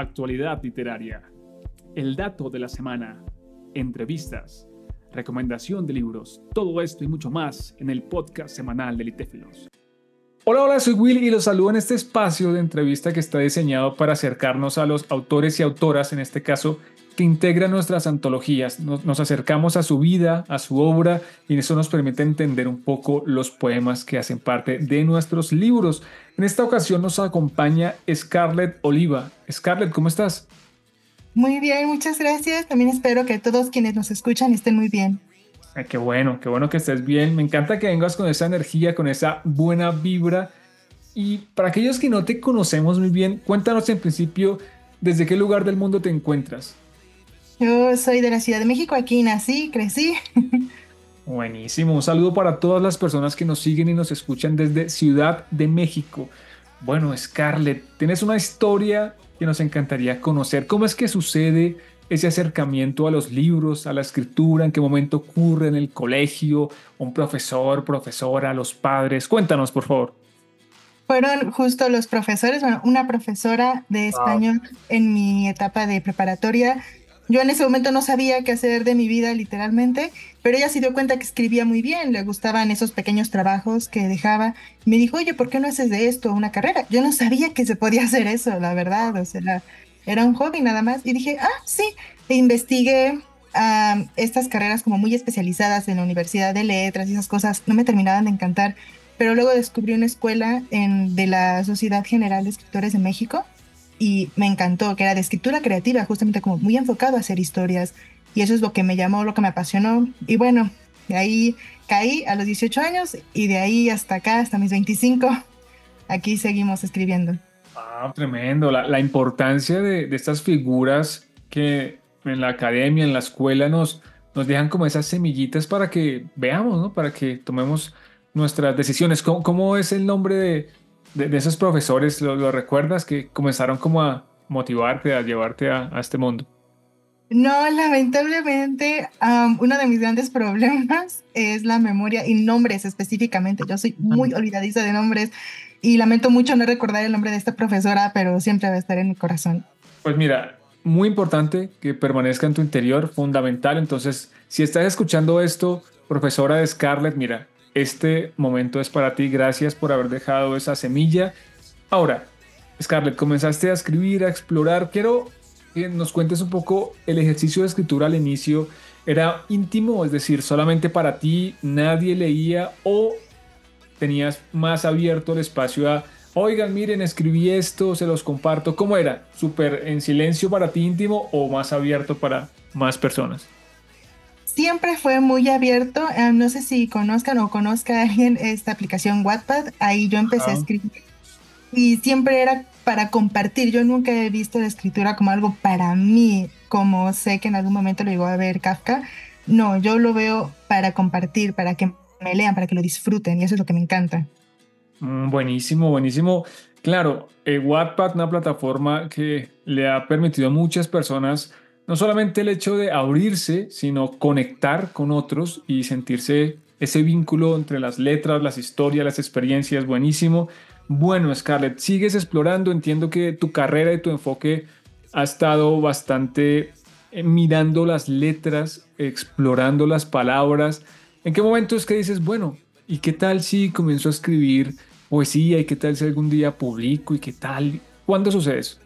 actualidad literaria, el dato de la semana, entrevistas, recomendación de libros, todo esto y mucho más en el podcast semanal de Litéfilos. Hola, hola, soy Will y los saludo en este espacio de entrevista que está diseñado para acercarnos a los autores y autoras, en este caso, que integran nuestras antologías. Nos, acercamos a su vida, a su obra, y eso nos permite entender un poco los poemas que hacen parte de nuestros libros. En esta ocasión nos acompaña Scarlett Oliva. Scarlett, ¿cómo estás? Muy bien, muchas gracias. También espero que todos quienes nos escuchan estén muy bien qué bueno, qué bueno que estés bien. Me encanta que vengas con esa energía, con esa buena vibra. Y para aquellos que no te conocemos muy bien, cuéntanos en principio desde qué lugar del mundo te encuentras. Yo soy de la Ciudad de México, aquí nací, crecí. Buenísimo, un saludo para todas las personas que nos siguen y nos escuchan desde Ciudad de México. Bueno, Scarlett, tienes una historia que nos encantaría conocer. ¿Cómo es que sucede ese acercamiento a los libros, a la escritura, en qué momento ocurre en el colegio, un profesor, profesora, los padres. Cuéntanos, por favor. Fueron justo los profesores, bueno, una profesora de español en mi etapa de preparatoria. Yo en ese momento no sabía qué hacer de mi vida literalmente, pero ella se dio cuenta que escribía muy bien, le gustaban esos pequeños trabajos que dejaba. Me dijo, oye, ¿por qué no haces de esto una carrera? Yo no sabía que se podía hacer eso, la verdad. O sea, era un hobby nada más. Y dije, ah, sí, e investigué estas carreras como muy especializadas en la Universidad de Letras y esas cosas. No me terminaban de encantar, pero luego descubrí una escuela en, de la Sociedad General de Escritores de México y me encantó, que era de escritura creativa, justamente como muy enfocado a hacer historias. Y eso es lo que me llamó, lo que me apasionó. Y bueno, de ahí caí a los 18 años y de ahí hasta acá, hasta mis 25, aquí seguimos escribiendo. Ah, tremendo. La, importancia de, estas figuras que en la academia, en la escuela, nos, nos dejan como esas semillitas para que veamos, ¿no? Para que tomemos nuestras decisiones. ¿Cómo, es el nombre de, de, esos profesores? ¿Lo, recuerdas? Que comenzaron como a motivarte, a llevarte a, este mundo. No, lamentablemente, uno de mis grandes problemas es la memoria y nombres específicamente. Yo soy muy olvidadiza de nombres y lamento mucho no recordar el nombre de esta profesora, pero siempre va a estar en mi corazón. Pues mira, muy importante que permanezca en tu interior, fundamental. Entonces, si estás escuchando esto, profesora de Scarlett, mira, este momento es para ti. Gracias por haber dejado esa semilla. Ahora, Scarlett, comenzaste a escribir, a explorar. Quiero que nos cuentes un poco el ejercicio de escritura al inicio. ¿Era íntimo? Es decir, solamente para ti, nadie leía o tenías más abierto el espacio a, oigan, miren, escribí esto, se los comparto. ¿Cómo era? ¿Súper en silencio para ti íntimo o más abierto para más personas? Siempre fue muy abierto. Eh, no sé si conozcan o conozca alguien esta aplicación Wattpad. Ahí yo empecé a escribir. Y siempre era para compartir. Yo nunca he visto la escritura como algo para mí, como sé que en algún momento lo llegó a ver Kafka. No, yo lo veo para compartir, para que me lean, para que lo disfruten y eso es lo que me encanta. Mm, buenísimo, buenísimo. Claro, eh, Wattpad, una plataforma que le ha permitido a muchas personas no solamente el hecho de abrirse, sino conectar con otros y sentirse ese vínculo entre las letras, las historias, las experiencias, buenísimo. Bueno, Scarlett, sigues explorando, entiendo que tu carrera y tu enfoque ha estado bastante eh, mirando las letras, explorando las palabras, ¿En qué momento es que dices, bueno, ¿y qué tal si comienzo a escribir poesía? ¿Y qué tal si algún día publico? ¿Y qué tal? ¿Cuándo sucede eso?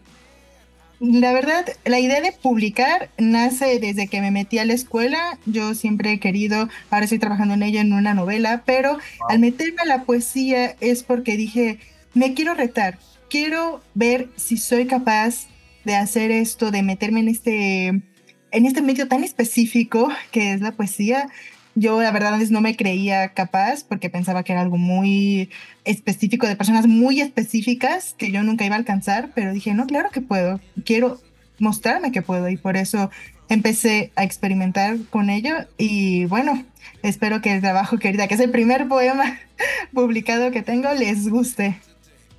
La verdad, la idea de publicar nace desde que me metí a la escuela. Yo siempre he querido, ahora estoy trabajando en ella en una novela, pero al meterme a la poesía es porque dije, me quiero retar, quiero ver si soy capaz de hacer esto, de meterme en este, en este medio tan específico que es la poesía. Yo la verdad antes no me creía capaz porque pensaba que era algo muy específico de personas muy específicas que yo nunca iba a alcanzar, pero dije, no, claro que puedo, quiero mostrarme que puedo y por eso empecé a experimentar con ello y bueno, espero que el trabajo que que es el primer poema publicado que tengo, les guste.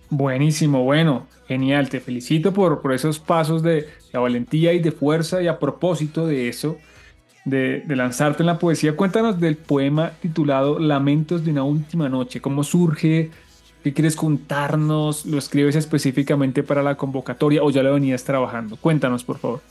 Buenísimo, bueno, genial, te felicito por, por esos pasos de la valentía y de fuerza y a propósito de eso, de, lanzarte en la poesía. Cuéntanos del poema titulado Lamentos de una última noche. ¿Cómo surge? ¿Qué quieres contarnos? ¿Lo escribes específicamente para la convocatoria o ya lo venías trabajando? Cuéntanos, por favor.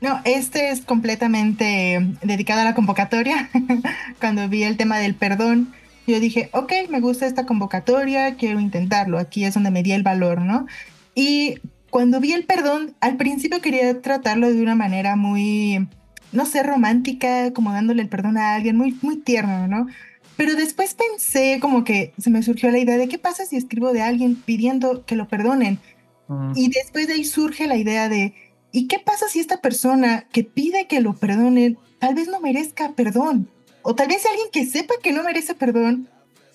No, este es completamente dedicado a la convocatoria. Cuando vi el tema del perdón, yo dije, ok, me gusta esta convocatoria, quiero intentarlo. Aquí es donde me di el valor, ¿no? Y cuando vi el perdón, al principio quería tratarlo de una manera muy, no sé, romántica, como dándole el perdón a alguien, muy, muy tierno, ¿no? Pero después pensé como que se me surgió la idea de qué pasa si escribo de alguien pidiendo que lo perdonen. Y después de ahí surge la idea de, ¿y qué pasa si esta persona que pide que lo perdonen tal vez no merezca perdón? O tal vez alguien que sepa que no merece perdón,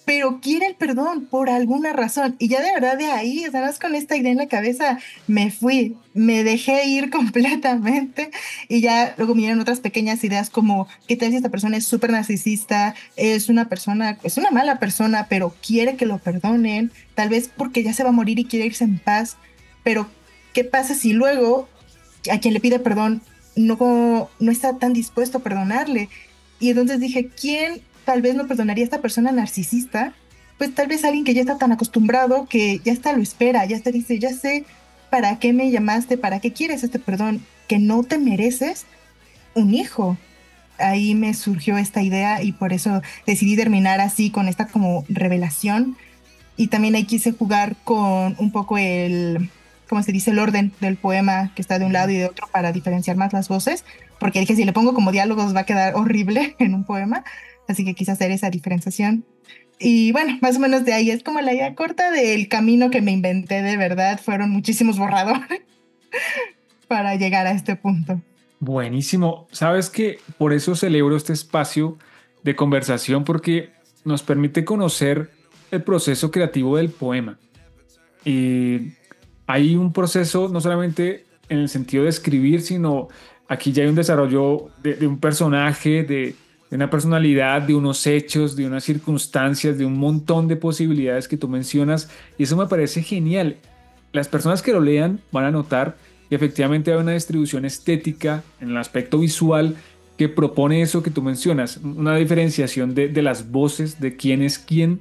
pero quiere el perdón por alguna razón. Y ya de verdad de ahí, estabas con esta idea en la cabeza, me fui, me dejé ir completamente y ya luego miran otras pequeñas ideas como, ¿qué tal si esta persona es súper narcisista? Es una persona, es una mala persona, pero quiere que lo perdonen, tal vez porque ya se va a morir y quiere irse en paz, pero ¿qué pasa si luego a quien le pide perdón no, no está tan dispuesto a perdonarle? Y entonces dije, ¿quién tal vez no perdonaría a esta persona narcisista, pues tal vez alguien que ya está tan acostumbrado que ya está lo espera, ya está dice, ya sé para qué me llamaste, para qué quieres este perdón, que no te mereces un hijo. Ahí me surgió esta idea y por eso decidí terminar así con esta como revelación. Y también ahí quise jugar con un poco el, ¿cómo se dice? El orden del poema que está de un lado y de otro para diferenciar más las voces, porque dije, si le pongo como diálogos va a quedar horrible en un poema así que quise hacer esa diferenciación. Y bueno, más o menos de ahí es como la idea corta del camino que me inventé de verdad. Fueron muchísimos borradores para llegar a este punto. Buenísimo. Sabes que por eso celebro este espacio de conversación porque nos permite conocer el proceso creativo del poema. Y hay un proceso no solamente en el sentido de escribir, sino aquí ya hay un desarrollo de un personaje, de, de una personalidad, de unos hechos, de unas circunstancias, de un montón de posibilidades que tú mencionas. Y eso me parece genial. Las personas que lo lean van a notar que efectivamente hay una distribución estética en el aspecto visual que propone eso que tú mencionas, una diferenciación de, las voces, de quién es quién.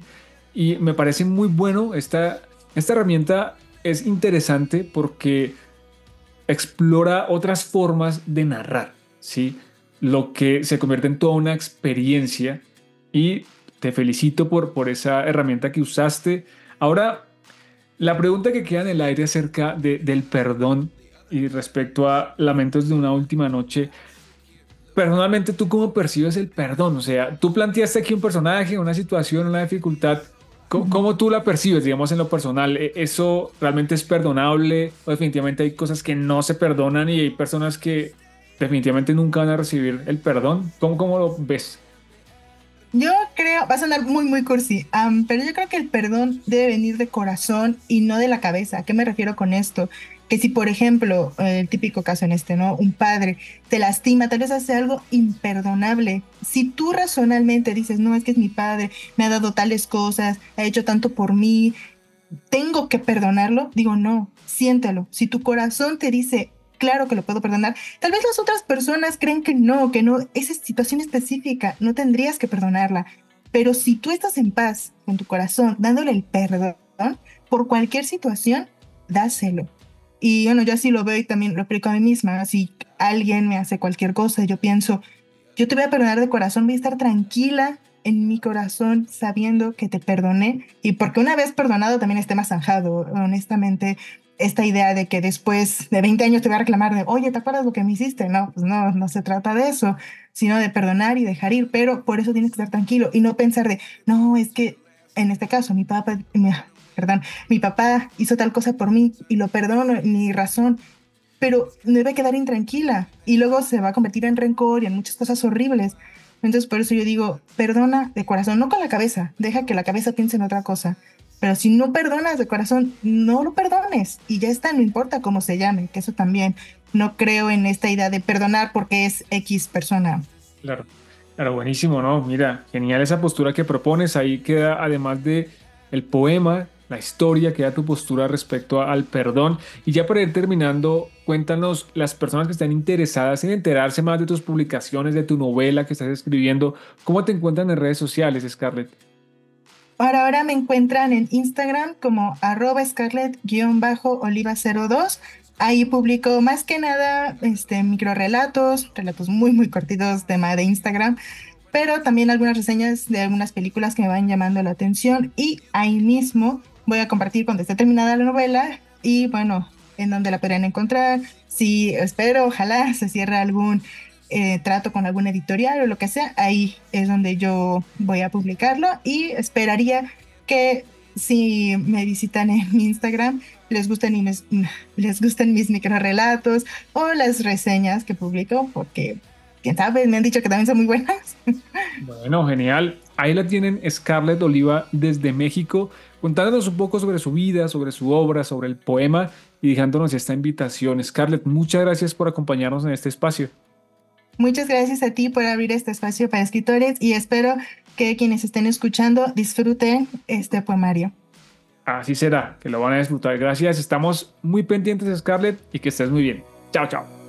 Y me parece muy bueno, esta, esta herramienta es interesante porque explora otras formas de narrar, ¿sí? Lo que se convierte en toda una experiencia y te felicito por, por esa herramienta que usaste. Ahora, la pregunta que queda en el aire acerca del perdón y respecto a Lamentos de una última noche, personalmente tú cómo percibes el perdón? O sea, tú planteaste aquí un personaje, una situación, una dificultad. ¿Cómo, ¿Cómo, tú la percibes, digamos, en lo personal? ¿E-, ¿Eso realmente es perdonable? ¿O definitivamente hay cosas que no se perdonan y hay personas que definitivamente nunca van a recibir el perdón. ¿Cómo, cómo lo ves? Yo creo, va a sonar muy, muy cursi, pero yo creo que el perdón debe venir de corazón y no de la cabeza. ¿A qué me refiero con esto? Que si, por ejemplo, el típico caso en este, ¿no? Un padre te lastima, tal vez hace algo imperdonable. Si tú razonalmente dices, no, es que es mi padre, me ha dado tales cosas, ha hecho tanto por mí, tengo que perdonarlo, digo, no, siéntelo. Si tu corazón te dice, claro que lo puedo perdonar. Tal vez las otras personas creen que no, que no, esa situación específica no tendrías que perdonarla. Pero si tú estás en paz con tu corazón, dándole el perdón por cualquier situación, dáselo. Y bueno, yo así lo veo y también lo aplico a mí misma. Si alguien me hace cualquier cosa, yo pienso, yo te voy a perdonar de corazón, voy a estar tranquila en mi corazón sabiendo que te perdoné y porque una vez perdonado también esté más zanjado, honestamente esta idea de que después de 20 años te voy a reclamar de, oye, ¿te acuerdas lo que me hiciste? No, pues no, no se trata de eso, sino de perdonar y dejar ir, pero por eso tienes que estar tranquilo y no pensar de, no, es que en este caso mi papá, perdón, mi papá hizo tal cosa por mí y lo perdono, mi razón, pero debe quedar intranquila y luego se va a convertir en rencor y en muchas cosas horribles. Entonces por eso yo digo, perdona de corazón, no con la cabeza, deja que la cabeza piense en otra cosa pero si no perdonas de corazón, no lo perdones y ya está, no importa cómo se llame, que eso también no creo en esta idea de perdonar porque es X persona. Claro, claro, buenísimo, ¿no? Mira, genial esa postura que propones. Ahí queda, además de el poema, la historia, queda tu postura respecto al perdón. Y ya para ir terminando, cuéntanos las personas que están interesadas en enterarse más de tus publicaciones, de tu novela que estás escribiendo, ¿cómo te encuentran en redes sociales, Scarlett? Por ahora me encuentran en Instagram como arroba scarlett-oliva02. Ahí publico más que nada este, micro relatos, relatos muy, muy cortitos, tema de Instagram, pero también algunas reseñas de algunas películas que me van llamando la atención. Y ahí mismo voy a compartir cuando esté terminada la novela y bueno, en donde la podrán encontrar. Si espero, ojalá se cierre algún eh, trato con algún editorial o lo que sea, ahí es donde yo voy a publicarlo y esperaría que si me visitan en mi Instagram les gusten, mis, les gusten mis microrelatos o las reseñas que publico, porque quién sabe, me han dicho que también son muy buenas. Bueno, genial. Ahí la tienen Scarlett Oliva desde México, contándonos un poco sobre su vida, sobre su obra, sobre el poema y dejándonos esta invitación. Scarlett, muchas gracias por acompañarnos en este espacio. Muchas gracias a ti por abrir este espacio para escritores y espero que quienes estén escuchando disfruten este poemario. Así será, que lo van a disfrutar. Gracias, estamos muy pendientes, Scarlett, y que estés muy bien. Chao, chao.